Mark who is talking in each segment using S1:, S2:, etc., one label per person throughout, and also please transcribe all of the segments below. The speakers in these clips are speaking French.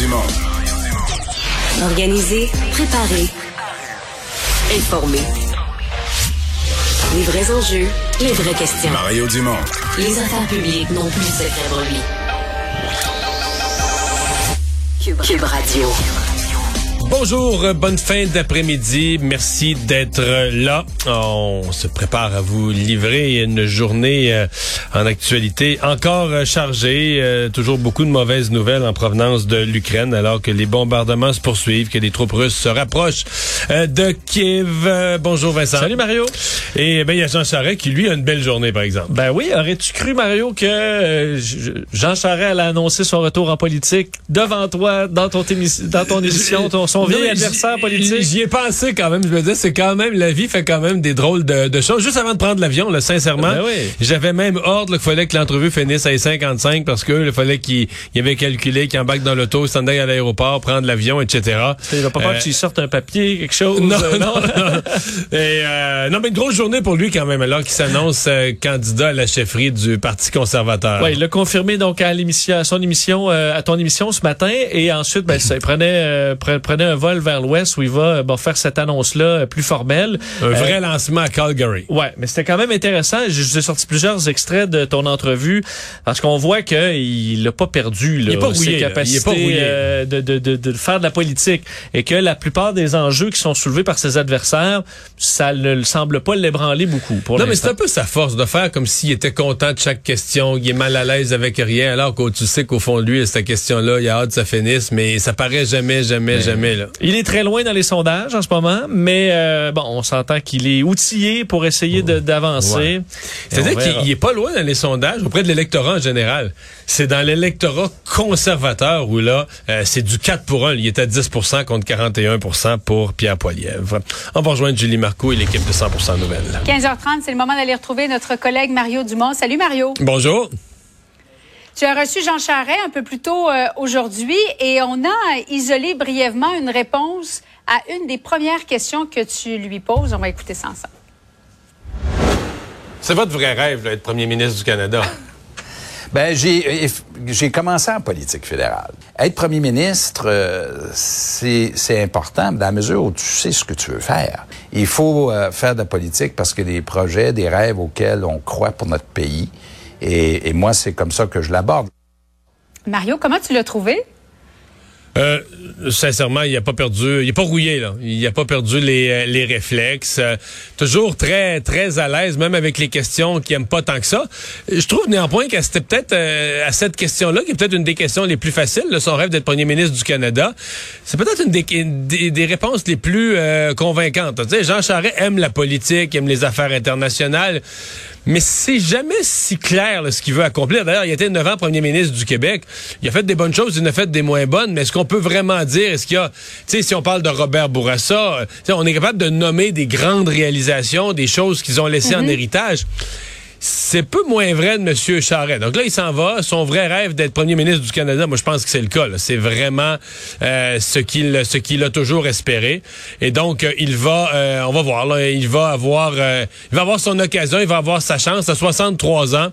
S1: Dumont.
S2: Organiser, préparer, informer. Les vrais enjeux, les vraies questions.
S1: Mario Dumont.
S2: Les affaires publiques n'ont plus de secret. Cube, Cube Radio.
S3: Bonjour, euh, bonne fin d'après-midi. Merci d'être là. On se prépare à vous livrer une journée euh, en actualité encore euh, chargée. toujours beaucoup de mauvaises nouvelles en provenance de l'Ukraine alors que les bombardements se poursuivent, que les troupes russes se rapprochent de Kiev. bonjour Vincent.
S4: Salut Mario.
S3: Et ben il y a Jean Charest qui lui a une belle journée par exemple.
S4: Ben oui, aurais-tu cru Mario que Jean Charest allait annoncer son retour en politique devant toi dans ton, dans ton émission, ton son vieil adversaire politique.
S3: J'y ai pensé quand même. Je me disais, c'est quand même, la vie fait quand même des drôles de, de choses. Juste avant de prendre l'avion, là, sincèrement,
S4: ben oui.
S3: j'avais même ordre qu'il fallait que l'entrevue finisse à 55 parce que il fallait qu'il avait calculé qu'il embarque dans l'auto, s'en aille à l'aéroport, prendre l'avion, etc.
S4: Il va pas falloir euh, qu'il sorte un papier, quelque chose.
S3: Non, non, non? Et, euh, non, mais une grosse journée pour lui quand même, alors qu'il s'annonce euh, candidat à la chefferie du Parti conservateur.
S4: Oui, il l'a confirmé donc à l'émission, à son émission, euh, à ton émission ce matin, et ensuite, ben, ça, il prenait, prenait un vol vers l'ouest où il va bon, faire cette annonce-là euh, plus formelle.
S3: Un vrai euh, lancement à Calgary.
S4: Ouais, mais c'était quand même intéressant. Je vous ai sorti plusieurs extraits de ton entrevue parce qu'on voit qu'il n'a pas perdu là,
S3: il est pas rouillé,
S4: ses capacités
S3: il est pas
S4: euh, de, de, de, de, faire de la politique et que la plupart des enjeux qui sont soulevés par ses adversaires, ça ne semble pas l'ébranler beaucoup. Pour
S3: non, mais c'est un peu sa force de faire comme s'il était content de chaque question, qu'il est mal à l'aise avec rien, alors que tu sais qu'au fond de lui, cette question-là, il a hâte que ça finisse, mais ça paraît jamais, jamais, jamais. Là.
S4: Il est très loin dans les sondages en ce moment, mais euh, bon, on s'entend qu'il est outillé pour essayer d'avancer.
S3: C'est-à-dire qu'il est pas loin dans les sondages auprès de l'électorat en général. C'est dans l'électorat conservateur où là, euh, c'est du 4 pour 1. Il est à 10% contre 41% pour Pierre Poilievre. On va rejoindre Julie Marco et l'équipe de 100% Nouvelles.
S5: 15h30, c'est le moment d'aller retrouver notre collègue Mario Dumont. Salut Mario.
S3: Bonjour.
S5: Tu as reçu Jean Charret un peu plus tôt euh, aujourd'hui et on a isolé brièvement une réponse à une des premières questions que tu lui poses. On va écouter ça ensemble.
S3: C'est votre vrai rêve d'être premier ministre du Canada.
S6: Ben, j'ai commencé en politique fédérale. Être premier ministre, euh, c'est important dans la mesure où tu sais ce que tu veux faire. Il faut euh, faire de la politique parce que des projets, des rêves auxquels on croit pour notre pays, et, moi, c'est comme ça que je l'aborde.
S5: Mario, comment tu l'as trouvé?
S3: Euh, sincèrement, il a pas perdu, il a pas rouillé là. Il a pas perdu les, euh, les réflexes. Euh, toujours très très à l'aise, même avec les questions qu'il aime pas tant que ça. Je trouve néanmoins que c'était peut-être à cette question-là, qui est peut-être une des questions les plus faciles, de son rêve d'être premier ministre du Canada. C'est peut-être une des, des, réponses les plus convaincantes. Tu sais, Jean Charest aime la politique, aime les affaires internationales mais c'est jamais si clair ce qu'il veut accomplir. D'ailleurs, il était 9 ans premier ministre du Québec. Il a fait des bonnes choses, il en a fait des moins bonnes, mais est-ce qu'on peut vraiment dire, est-ce qu'il y a, tu sais, si on parle de Robert Bourassa, euh, on est capable de nommer des grandes réalisations, des choses qu'ils ont laissées en mm-hmm. héritage? C'est peu moins vrai de M. Charest. Donc là, il s'en va. Son vrai rêve d'être premier ministre du Canada, moi, je pense que c'est le cas. C'est vraiment euh, ce qu'il ce qu'il a toujours espéré. Et donc, euh, il va, euh, on va voir. Là, il va avoir, il va avoir son occasion. Il va avoir sa chance. À 63 ans,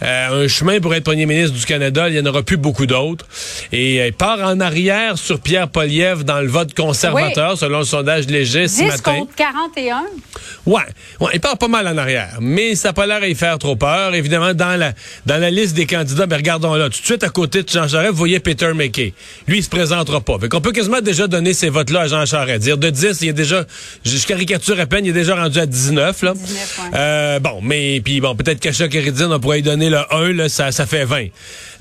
S3: un chemin pour être premier ministre du Canada, il n'y en aura plus beaucoup d'autres. Et il part en arrière sur Pierre Poliev dans le vote conservateur, selon le sondage léger ce
S5: 10
S3: matin.
S5: contre 41.
S3: Ouais, ouais, il part pas mal en arrière, mais ça n'a pas l'air à y faire trop peur. Évidemment, dans la, dans la liste des candidats, ben regardons là, tout de suite à côté de Jean Charest, vous voyez Peter McKay. Lui, il se présentera pas. Fait qu'on peut quasiment déjà donner ces votes-là à Jean Charest. Dire de 10, il est déjà, je caricature à peine, il est déjà rendu à 19, là.
S5: 19, ouais.
S3: euh, bon, mais puis bon, peut-être qu'à chaque on pourrait y donner le 1, là, ça, ça fait 20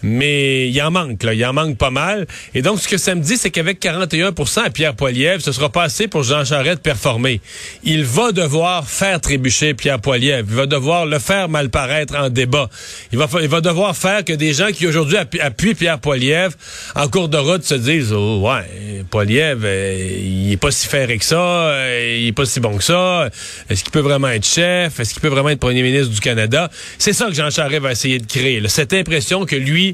S3: mais il en manque, là. Il en manque pas mal. Et donc, ce que ça me dit, c'est qu'avec 41% à Pierre Poilievre, ce sera pas assez pour Jean Charest de performer. Il va devoir faire trébucher Pierre Poilievre. Il va devoir le faire mal paraître en débat. Il va, il va devoir faire que des gens qui aujourd'hui appuient Pierre Poilievre en cours de route se disent, oh, ouais, Poilievre, euh, il est pas si ferré que ça, euh, il est pas si bon que ça. Est-ce qu'il peut vraiment être chef? Est-ce qu'il peut vraiment être premier ministre du Canada? C'est ça que Jean Charest va essayer de créer. Cette impression que lui,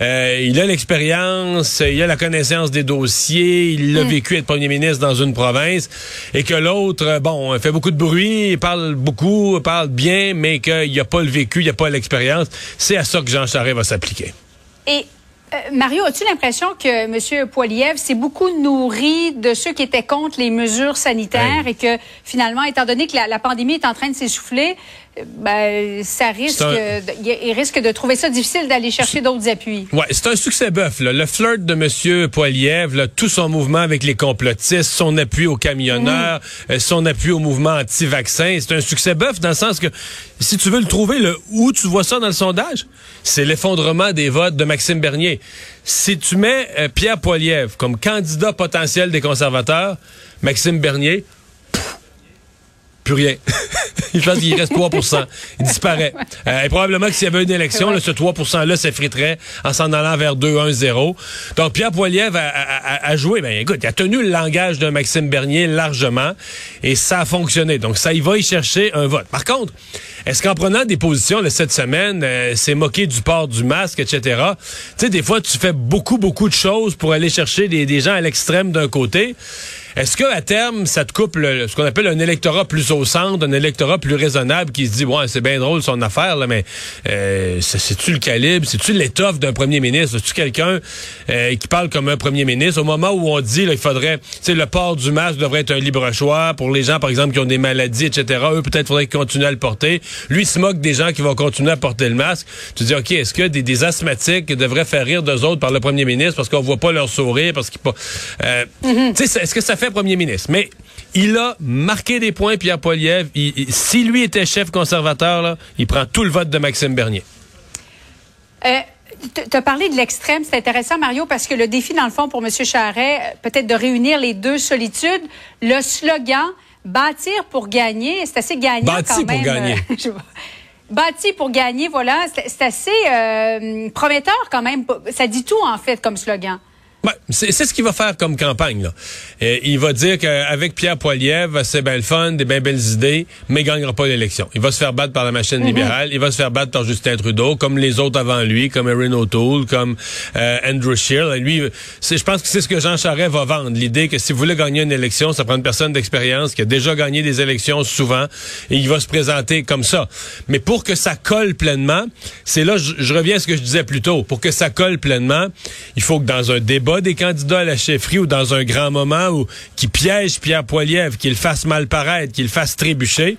S3: euh, il a l'expérience, il a la connaissance des dossiers, il a mm. vécu être premier ministre dans une province, et que l'autre, euh, bon, fait beaucoup de bruit, parle beaucoup, parle bien, mais qu'il n'y a pas le vécu, il n'y a pas l'expérience. C'est à ça que Jean Charest va s'appliquer.
S5: Et Euh, Mario, as-tu l'impression que M. Poiliev s'est beaucoup nourri de ceux qui étaient contre les mesures sanitaires et que finalement, étant donné que la, la pandémie est en train de s'essouffler, euh, ben, ça risque,
S3: un-
S5: de- il risque de trouver ça difficile d'aller chercher d'autres appuis.
S3: Ouais, c'est un succès bœuf. Là. Le flirt de Monsieur Poiliev, là, tout son mouvement avec les complotistes, son appui aux camionneurs, euh, son appui au mouvement anti-vaccin, c'est un succès bœuf dans le sens que si tu veux le trouver, le où tu vois ça dans le sondage, c'est l'effondrement des votes de Maxime Bernier. Si tu mets euh, Pierre Poiliev comme candidat potentiel des conservateurs, Maxime Bernier, plus rien. Je pense qu'il reste 3% Il disparaît. Euh, et probablement que s'il y avait une élection, là, ce 3 %-là s'effriterait en s'en allant vers 2-1-0. Donc, Pierre Poiliev a, a- a- a joué. Ben, écoute, il a tenu le langage de Maxime Bernier largement et ça a fonctionné. Donc, ça, il va y chercher un vote. Par contre, est-ce qu'en prenant des positions là, cette semaine, euh, c'est moqué du port du masque, etc., tu sais, des fois, tu fais beaucoup, beaucoup de choses pour aller chercher des, des gens à l'extrême d'un côté. Est-ce que à terme, ça te coupe le- ce qu'on appelle un électorat plus au centre, un électorat plus raisonnable qui se dit, ouais, c'est bien drôle son affaire, là, mais euh, c'est- c'est-tu le calibre, c'est-tu l'étoffe d'un premier ministre, c'est-tu quelqu'un euh, qui parle comme un premier ministre? Au moment où on dit, là, il faudrait, tu sais, le port du masque devrait être un libre choix pour les gens, par exemple, qui ont des maladies, etc. Eux, peut-être faudrait qu'ils continuent à le porter. Lui, il se moque des gens qui vont continuer à porter le masque. Tu dis, ok, est-ce que des, des asthmatiques devraient faire rire d'eux autres par le premier ministre parce qu'on voit pas leur sourire, parce qu'ils pas, euh, tu sais, est-ce que ça fait premier ministre? Mais il a marqué des points, Pierre Poilievre. Il- il- si lui était chef conservateur, là, il prend tout le vote de Maxime Bernier.
S5: Euh, tu as parlé de l'extrême, c'est intéressant, Mario, parce que le défi, dans le fond, pour M. Charret, euh, peut-être de réunir les deux solitudes, le slogan bâtir pour gagner, c'est assez gagnant
S3: Bâti
S5: quand
S3: pour gagner.
S5: euh, vois. Bâti pour gagner, voilà, c'est c'est assez euh, prometteur quand même. Ça dit tout, en fait, comme slogan.
S3: Ouais, c'est ce qu'il va faire comme campagne. Là. Euh, il va dire qu'avec Pierre Poilievre, c'est bien le fun, des bien belles idées, mais il gagnera pas l'élection. Il va se faire battre par la machine libérale, il va se faire battre par Justin Trudeau, comme les autres avant lui, comme Erin O'Toole, comme euh, Andrew Scheer. Et Lui, je pense que c'est ce que Jean Charest va vendre. L'idée que si vous voulez gagner une élection, ça prend une personne d'expérience qui a déjà gagné des élections souvent, et il va se présenter comme ça. Mais pour que ça colle pleinement, c'est là, je, je reviens à ce que je disais plus tôt, pour que ça colle pleinement, il faut que dans un débat des candidats à la chefferie ou dans un grand moment qui piège Pierre Poilievre, qu'il fasse mal paraître, qu'il fasse trébucher,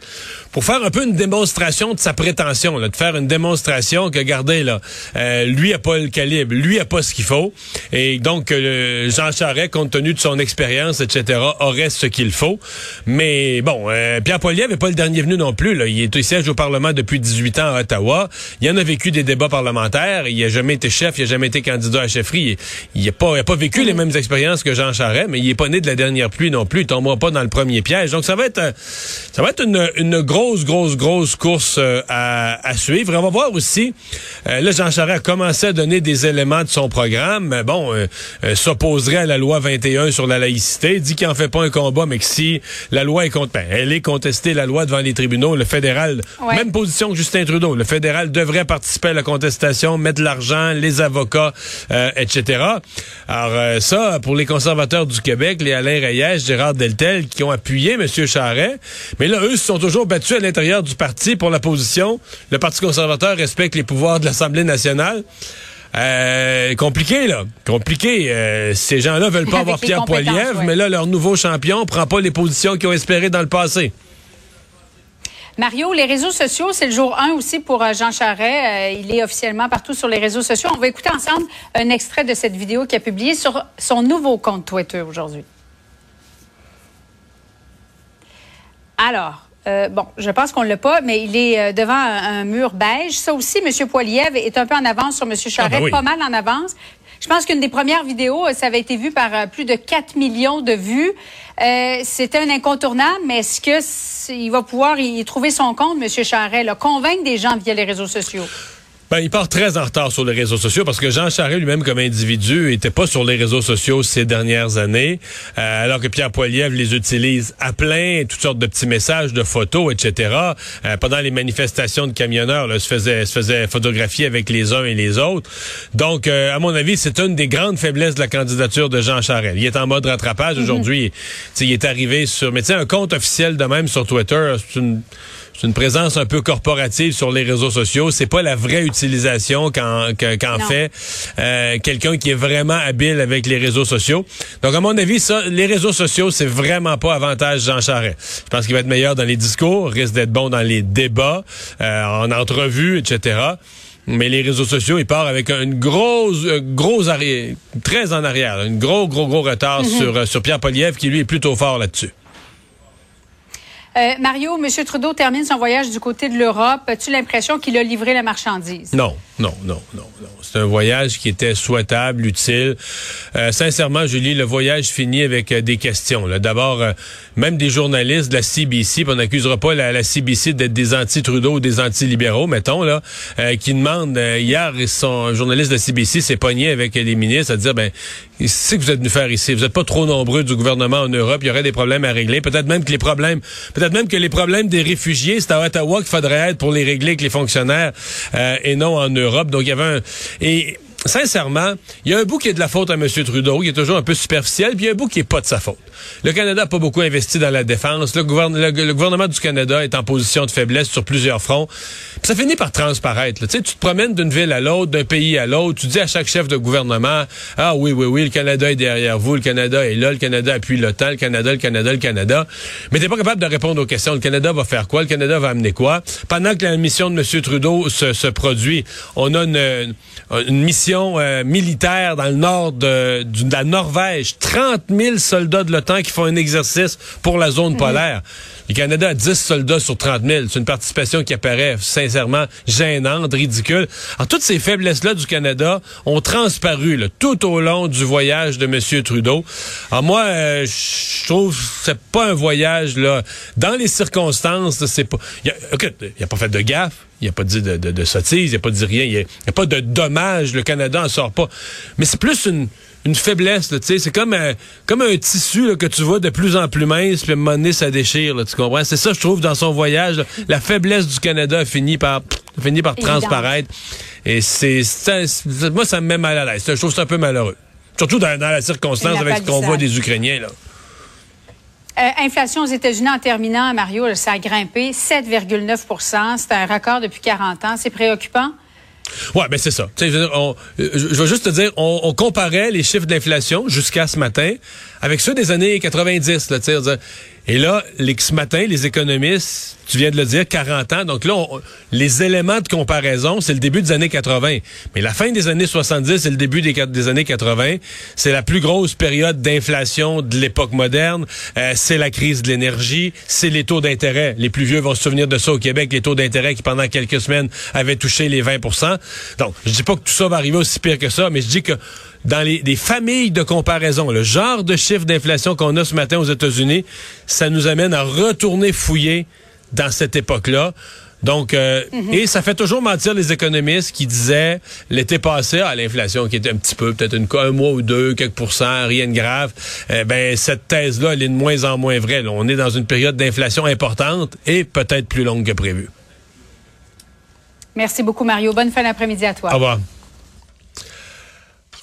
S3: pour faire un peu une démonstration de sa prétention, là, de faire une démonstration que, regardez, là, euh, lui a pas le calibre, lui a pas ce qu'il faut, et donc euh, Jean Charest, compte tenu de son expérience, etc., aurait ce qu'il faut. Mais bon, euh, Pierre Poilievre n'est pas le dernier venu non plus. Là. Il est il siège au Parlement depuis 18 ans à Ottawa. Il en a vécu des débats parlementaires. Il a jamais été chef, il a jamais été candidat à chefferie. Il n'a pas, il a pas vécu les mêmes expériences que Jean Charest, mais il est pas né de la dernière pluie non plus. Il tombera pas dans le premier piège. Donc ça va être, euh, ça va être une, une grosse, grosse, grosse course euh, à, à suivre. On va voir aussi. euh, là, Jean Charest a commencé à donner des éléments de son programme. Mais bon, euh, s'opposerait à la loi 21 sur la laïcité. Il dit qu'il en fait pas un combat, mais que si la loi est contre, ben, elle est contestée, la loi devant les tribunaux, le fédéral,
S5: Ouais.
S3: même position que Justin Trudeau. Le fédéral devrait participer à la contestation, mettre l'argent, les avocats, etc. Alors ça, pour les conservateurs du Québec, les Alain Reyes, Gérard Deltel, qui ont appuyé M. Charret, mais là, eux se sont toujours battus à l'intérieur du parti pour la position? Le Parti conservateur respecte les pouvoirs de l'Assemblée nationale. Euh, compliqué, là. Compliqué. Euh, ces gens-là veulent pas
S5: Avec
S3: avoir Pierre Poilievre,
S5: ouais.
S3: mais là, leur nouveau champion prend pas les positions qu'ils ont espérées dans le passé.
S5: Mario, les réseaux sociaux, c'est le jour 1 aussi pour euh, Jean Charest. Euh, il est officiellement partout sur les réseaux sociaux. On va écouter ensemble un extrait de cette vidéo qu'il a publiée sur son nouveau compte Twitter aujourd'hui. Alors, euh, bon, je pense qu'on ne l'a pas, mais il est euh, devant un, un mur beige. Ça aussi, M. Poilievre est un peu en avance sur M.
S3: Ah, ben oui.
S5: pas mal en avance. Je pense qu'une des premières vidéos, euh, ça avait été vu par plus de 4 millions de vues. Euh, C'était un incontournable, mais est-ce que c'est- il va pouvoir y trouver son compte, M. Charest, là, convaincre des gens via les réseaux sociaux?
S3: Ben, il part très en retard sur les réseaux sociaux parce que Jean Charest lui-même comme individu était pas sur les réseaux sociaux ces dernières années, euh, alors que Pierre Poilievre les utilise à plein, toutes sortes de petits messages, de photos, etc. Euh, pendant les manifestations de camionneurs, là, se faisait se faisait photographier avec les uns et les autres. Donc, euh, à mon avis, c'est une des grandes faiblesses de la candidature de Jean Charest. Il est en mode rattrapage aujourd'hui. Tu sais, Il est arrivé sur, mais tu sais, un compte officiel de même sur Twitter, c'est une c'est une présence un peu corporative sur les réseaux sociaux. C'est pas la vraie utilisation qu'en qu'en
S5: Non.
S3: fait euh, quelqu'un qui est vraiment habile avec les réseaux sociaux. Donc, à mon avis, ça, les réseaux sociaux, c'est vraiment pas avantage Jean Charest. Je pense qu'il va être meilleur dans les discours, risque d'être bon dans les débats, euh, en entrevue, etc. Mais les réseaux sociaux, il part avec une grosse, euh, gros arrière, très en arrière, un gros, gros, gros retard sur, euh, sur Pierre Poliev, qui lui est plutôt fort là-dessus.
S5: Euh, Mario, M. Trudeau termine son voyage du côté de l'Europe. As-tu l'impression qu'il a livré la marchandise?
S3: Non, non, non, non, non. C'est un voyage qui était souhaitable, utile. Euh, sincèrement, Julie, le voyage finit avec euh, des questions. D'abord, euh, même des journalistes de la CBC, on n'accusera pas la, CBC d'être des anti-Trudeau ou des anti-libéraux, mettons, là, euh, qui demandent, hier, son journaliste de la CBC s'est pogné avec les ministres à dire, ben, c'est que vous êtes venu faire ici? Vous n'êtes pas trop nombreux du gouvernement en Europe. Il y aurait des problèmes à régler. Peut-être même que les problèmes, peut-être même que les problèmes des réfugiés, c'est à Ottawa qu'il faudrait être pour les régler avec les fonctionnaires et non en Europe. Donc il y avait un et Sincèrement, il y a un bout qui est de la faute à M. Trudeau, qui est toujours un peu superficiel, puis il y a un bout qui est pas de sa faute. Le Canada n'a pas beaucoup investi dans la défense. Le, gouverne- le- le gouvernement du Canada est en position de faiblesse sur plusieurs fronts. Puis ça finit par transparaître. Tu te promènes d'une ville à l'autre, d'un pays à l'autre, tu dis à chaque chef de gouvernement, ah oui, oui, oui, le Canada est derrière vous, le Canada est là, le Canada appuie l'OTAN, le Canada, le Canada, le Canada. Mais t'es pas capable de répondre aux questions. Le Canada va faire quoi? Le Canada va amener quoi? Pendant que la mission de M. Trudeau se, produit, on a une mission euh, militaire dans le nord de, du- de la Norvège. 30 000 soldats de l'OTAN qui font un exercice pour la zone polaire. Le Canada a 10 soldats sur 30 000. C'est une participation qui apparaît sincèrement gênante, ridicule. Alors, toutes ces faiblesses-là du Canada ont transparu tout au long du voyage de M. Trudeau. Alors moi, euh, je trouve que c'est pas un voyage là. Dans les circonstances, c'est pas. Il a, a pas fait de gaffe. Il a pas dit de, de, de sottise, il a pas dit rien. Il y a, il y a pas de dommage. Le Canada en sort pas. Mais c'est plus une, une faiblesse. tu sais, C'est comme un, comme un tissu là, que tu vois de plus en plus mince, puis à un moment donné, ça déchire. Là, tu comprends? C'est ça, je trouve, dans son voyage. là. La faiblesse du Canada a fini par, a fini par transparaître. Et c'est, ça- moi, ça me met mal à l'aise. Je trouve c'est un peu malheureux. Surtout dans, dans la circonstance
S5: La
S3: avec ce qu'on voit des Ukrainiens. Là.
S5: Euh, inflation aux États-Unis en terminant, Mario, ça a grimpé 7,9% C'est un record depuis 40 ans. C'est préoccupant?
S3: Ouais, ben c'est ça. Je, veux on- euh, je- vais juste te dire, on, on comparait les chiffres d'inflation jusqu'à ce matin avec ceux des années 90. Là, et là, les, ce matin, les économistes, tu viens de le dire, 40 ans. Donc là, les éléments de comparaison, c'est le début des années 80. Mais la fin des années 70 et le début des, des années 80, c'est la plus grosse période d'inflation de l'époque moderne. Euh, c'est la crise de l'énergie, c'est les taux d'intérêt. Les plus vieux vont se souvenir de ça au Québec, les taux d'intérêt qui pendant quelques semaines avaient touché les 20% Donc, je dis pas que tout ça va arriver aussi pire que ça, mais je dis que dans les, les familles de comparaison, le genre de chiffre d'inflation qu'on a ce matin aux États-Unis, ça nous amène à retourner fouiller dans cette époque-là. Donc, euh, et ça fait toujours mentir les économistes qui disaient l'été passé, à l'inflation qui était un petit peu, peut-être une- un mois ou deux, quelques pourcents, rien de grave. Eh ben, cette thèse-là, elle est de moins en moins vraie. là. On est dans une période d'inflation importante et peut-être plus longue que prévu.
S5: Merci beaucoup, Mario. Bonne fin d'après-midi à toi.
S3: Au revoir.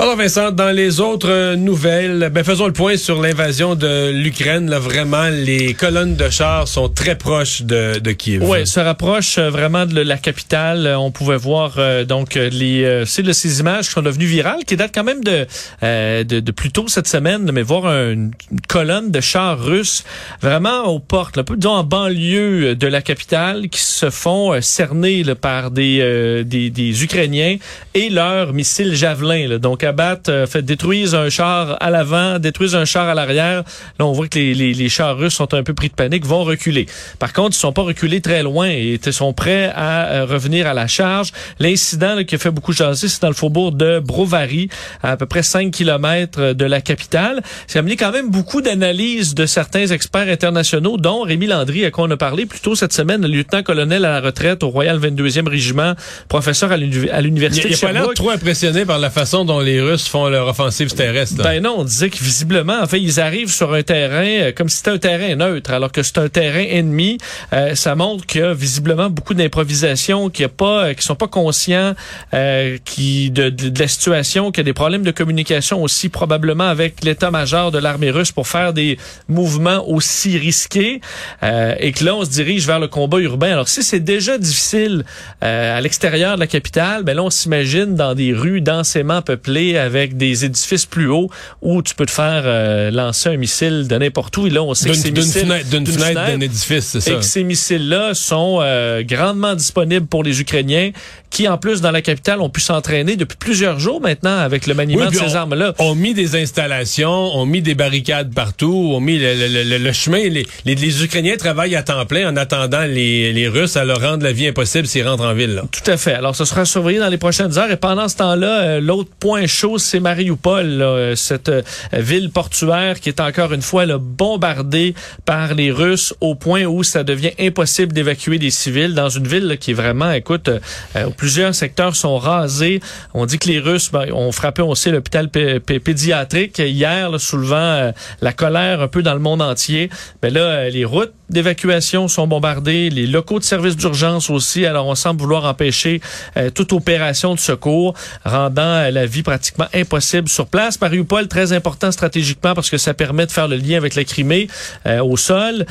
S3: Alors Vincent, dans les autres euh, nouvelles, ben faisons le point sur l'invasion de l'Ukraine. Là, vraiment, les colonnes de chars sont très proches de, de Kiev.
S4: Oui, se rapproche euh, vraiment de la capitale. Euh, On pouvait voir euh, donc les c'est ces images qui sont devenues virales, qui datent quand même de euh, de, de plus tôt cette semaine, mais voir un- une, colonne de chars russes vraiment aux portes, là, disons en banlieue de la capitale, qui se font cerner là, par des, euh, des des Ukrainiens et leurs missiles javelins. Là. Donc abattent, euh, fait détruisent un char à l'avant, détruisent un char à l'arrière. Là, on voit que les, les, les chars russes sont un peu pris de panique, vont reculer. Par contre, ils sont pas reculés très loin et sont prêts à euh, revenir à la charge. L'incident qui a fait beaucoup jaser, c'est dans le faubourg de Brovary, à, à peu près 5 kilomètres de la capitale. C'est amené quand même beaucoup d'analyses de certains experts internationaux, dont Rémi Landry, à quoi on a parlé plus tôt cette semaine, le lieutenant-colonel à la retraite au Royal 22e Régiment, professeur à l'uni- à
S3: Il
S4: l'Université de
S3: n'a pas l'air
S4: Sherbrooke.
S3: trop impressionné par la façon dont les, les Russes font leur offensive terrestre.
S4: Ben non, on disait que visiblement, en fait, ils arrivent sur un terrain euh, comme si c'était un terrain neutre, alors que c'est un terrain ennemi. Euh, ça montre qu'il y a visiblement beaucoup d'improvisation, qu'il y a pas, euh, qu'ils sont pas conscients euh, qui de, de, de la situation, qu'il y a des problèmes de communication aussi probablement avec l'état-major de l'armée russe pour faire des mouvements aussi risqués, euh, et que là on se dirige vers le combat urbain. Alors si c'est déjà difficile euh, à l'extérieur de la capitale, ben là on s'imagine dans des rues densément peuplées avec des édifices plus hauts où tu peux te faire euh, lancer un missile de n'importe où. Et là on sait que ces missiles
S3: fenêtre, d'une fenêtre d'un édifice, c'est
S4: et
S3: ça.
S4: que ces missiles-là sont euh, grandement disponibles pour les Ukrainiens, qui en plus dans la capitale ont pu s'entraîner depuis plusieurs jours maintenant avec le maniement
S3: Oui,
S4: de ces
S3: on-
S4: armes-là.
S3: ont mis des installations, ont mis des barricades partout, ont mis le, le- le- le chemin. Les, les- les Ukrainiens travaillent à temps plein en attendant les, les Russes à leur rendre la vie impossible s'ils rentrent en ville. là.
S4: Tout à fait. Alors, ce sera surveillé dans les prochaines heures. Et pendant ce temps-là, euh, l'autre point chaud, c'est Mariupol, là, euh, cette euh, ville portuaire qui est encore une fois là, bombardée par les Russes au point où ça devient impossible d'évacuer des civils dans une ville là, qui est vraiment, écoute, euh, plusieurs secteurs sont rasés. On dit que les Russes ben, ont frappé aussi l'hôpital pé- pé- pédiatrique hier, là, soulevant euh, la colère un peu dans le monde entier. Mais là, euh, les routes d'évacuation sont bombardées, les locaux de services d'urgence aussi. Alors, on semble vouloir empêcher euh, toute opération de secours, rendant euh, la vie pratiquement impossible sur place. Mariupol, très important stratégiquement parce que ça permet de faire le lien avec la Crimée euh, au sol,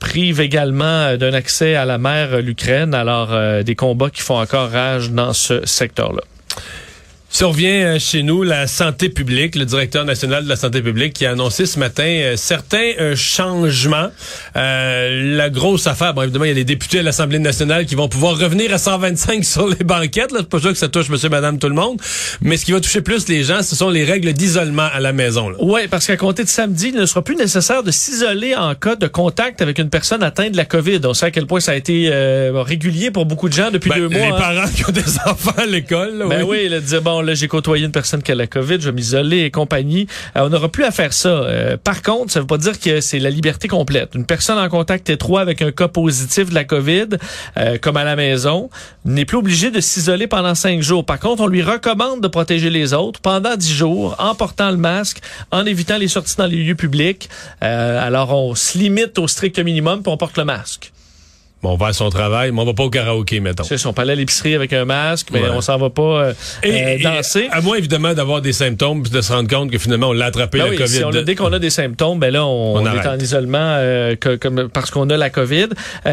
S4: prive également d'un accès à la mer l'Ukraine. Alors, des combats qui font encore rage dans ce secteur-là.
S3: Revient euh, chez nous, la santé publique, le directeur national de la santé publique qui a annoncé ce matin euh, certains euh, changements. Euh, la grosse affaire, bon évidemment, il y a les députés à l'Assemblée nationale qui vont pouvoir revenir à 125 sur les banquettes. Là, c'est pas sûr que ça touche monsieur, madame, tout le monde. Mais ce qui va toucher plus les gens, ce sont les règles d'isolement à la maison. Là.
S4: Oui, parce qu'à compter de samedi, il ne sera plus nécessaire de s'isoler en cas de contact avec une personne atteinte de la COVID. On sait à quel point ça a été euh, régulier pour beaucoup de gens depuis
S3: Ben,
S4: deux mois.
S3: les
S4: hein.
S3: parents qui ont des enfants à l'école.
S4: Ben oui, il a dit bon là j'ai côtoyé une personne qui a la COVID, je vais m'isoler et compagnie. Euh, on n'aura plus à faire ça. Euh, par contre, ça veut pas dire que c'est la liberté complète. Une personne en contact étroit avec un cas positif de la COVID, euh, comme à la maison, n'est plus obligée de s'isoler pendant cinq jours. Par contre, on lui recommande de protéger les autres pendant dix jours en portant le masque, en évitant les sorties dans les lieux publics. Euh, alors on se limite au strict minimum puis on porte le masque.
S3: Bon, on va à son travail, mais on va pas au karaoké, mettons.
S4: C'est ça, on peut aller à l'épicerie avec un masque, mais
S3: Ouais.
S4: on s'en va pas euh, euh, danser.
S3: à moins évidemment d'avoir des symptômes puis de se rendre compte que finalement on l'a attrapé
S4: Ben
S3: la
S4: oui,
S3: COVID.
S4: si on a, dès qu'on a des symptômes, ben là, on,
S3: On
S4: on est en isolement euh, que- comme, parce qu'on a la COVID.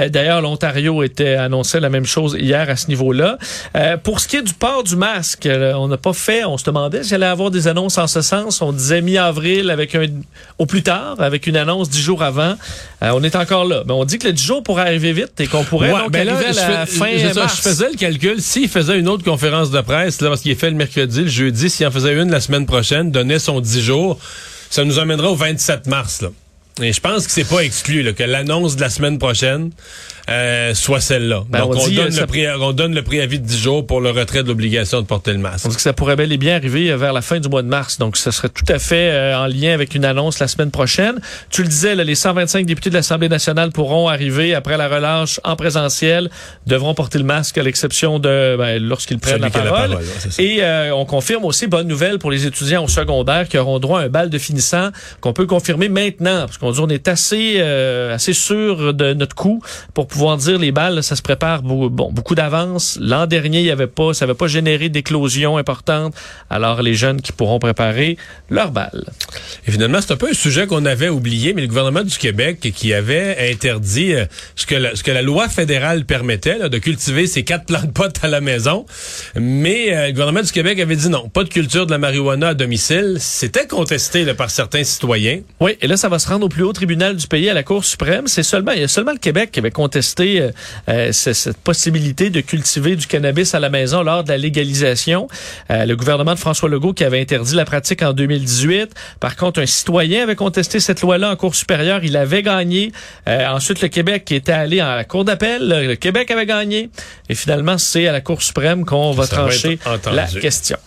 S4: D'ailleurs, l'Ontario était annoncé la même chose hier à ce niveau-là. Euh, pour ce qui est du port du masque, on n'a pas fait, on se demandait s'il allait avoir des annonces en ce sens. On disait mi-avril avec un au plus tard, avec une annonce dix jours avant. Euh, on est encore là. Mais on dit que le 10 jours pourrait arriver vite et qu'on pourrait
S3: Ouais,
S4: donc
S3: ben là,
S4: arriver à
S3: je
S4: la fin
S3: je, ça,
S4: mars.
S3: je faisais le calcul. S'il faisait une autre conférence de presse, là, parce qu'il est fait le mercredi, le jeudi, s'il en faisait une la semaine prochaine, donnait son 10 jours, ça nous amènera au 27 mars. Là. Et je pense que c'est pas exclu là, que l'annonce de la semaine prochaine euh, soit celle-là.
S4: Ben,
S3: Donc
S4: on
S3: on,
S4: dit,
S3: donne
S4: euh, ça-
S3: le pré- on donne le préavis de 10 jours pour le retrait de l'obligation de porter le masque.
S4: On dit que ça pourrait bel et bien arriver euh, vers la fin du mois de mars. Donc, ce serait tout à fait euh, en lien avec une annonce la semaine prochaine. Tu le disais, là, les 125 députés de l'Assemblée nationale pourront arriver après la relâche en présentiel, devront porter le masque à l'exception de ben, lorsqu'ils prennent la parole. et euh, on confirme aussi, bonne nouvelle pour les étudiants au secondaire qui auront droit à un bal de finissant qu'on peut confirmer maintenant. Parce qu'on dit on est assez, euh, assez sûr de notre coup pour pouvoir dire les balles, ça se prépare bon, beaucoup d'avance. L'an dernier, il y avait pas, ça n'avait pas généré d'éclosion importante. Alors les jeunes qui pourront préparer leurs balles.
S3: Et finalement, c'est un peu un sujet qu'on avait oublié, mais le gouvernement du Québec qui avait interdit euh, ce, que la, ce que la loi fédérale permettait, là, de cultiver ces quatre plants de potes à la maison. Mais euh, le gouvernement du Québec avait dit non, pas de culture de la marijuana à domicile. C'était contesté là, par certains citoyens.
S4: Oui, et là, ça va se rendre au plus haut tribunal du pays, à la Cour suprême. C'est seulement, il y a seulement le Québec qui avait contesté euh, euh, ce- cette possibilité de cultiver du cannabis à la maison lors de la légalisation. Euh, le gouvernement de François Legault qui avait interdit la pratique en 2018. Par contre, un citoyen avait contesté cette loi-là en Cour supérieure. Il avait gagné. Euh, ensuite, le Québec qui était allé à la Cour d'appel. Le Québec avait gagné. Et finalement, c'est à la Cour suprême qu'on va
S3: Ça
S4: trancher la question.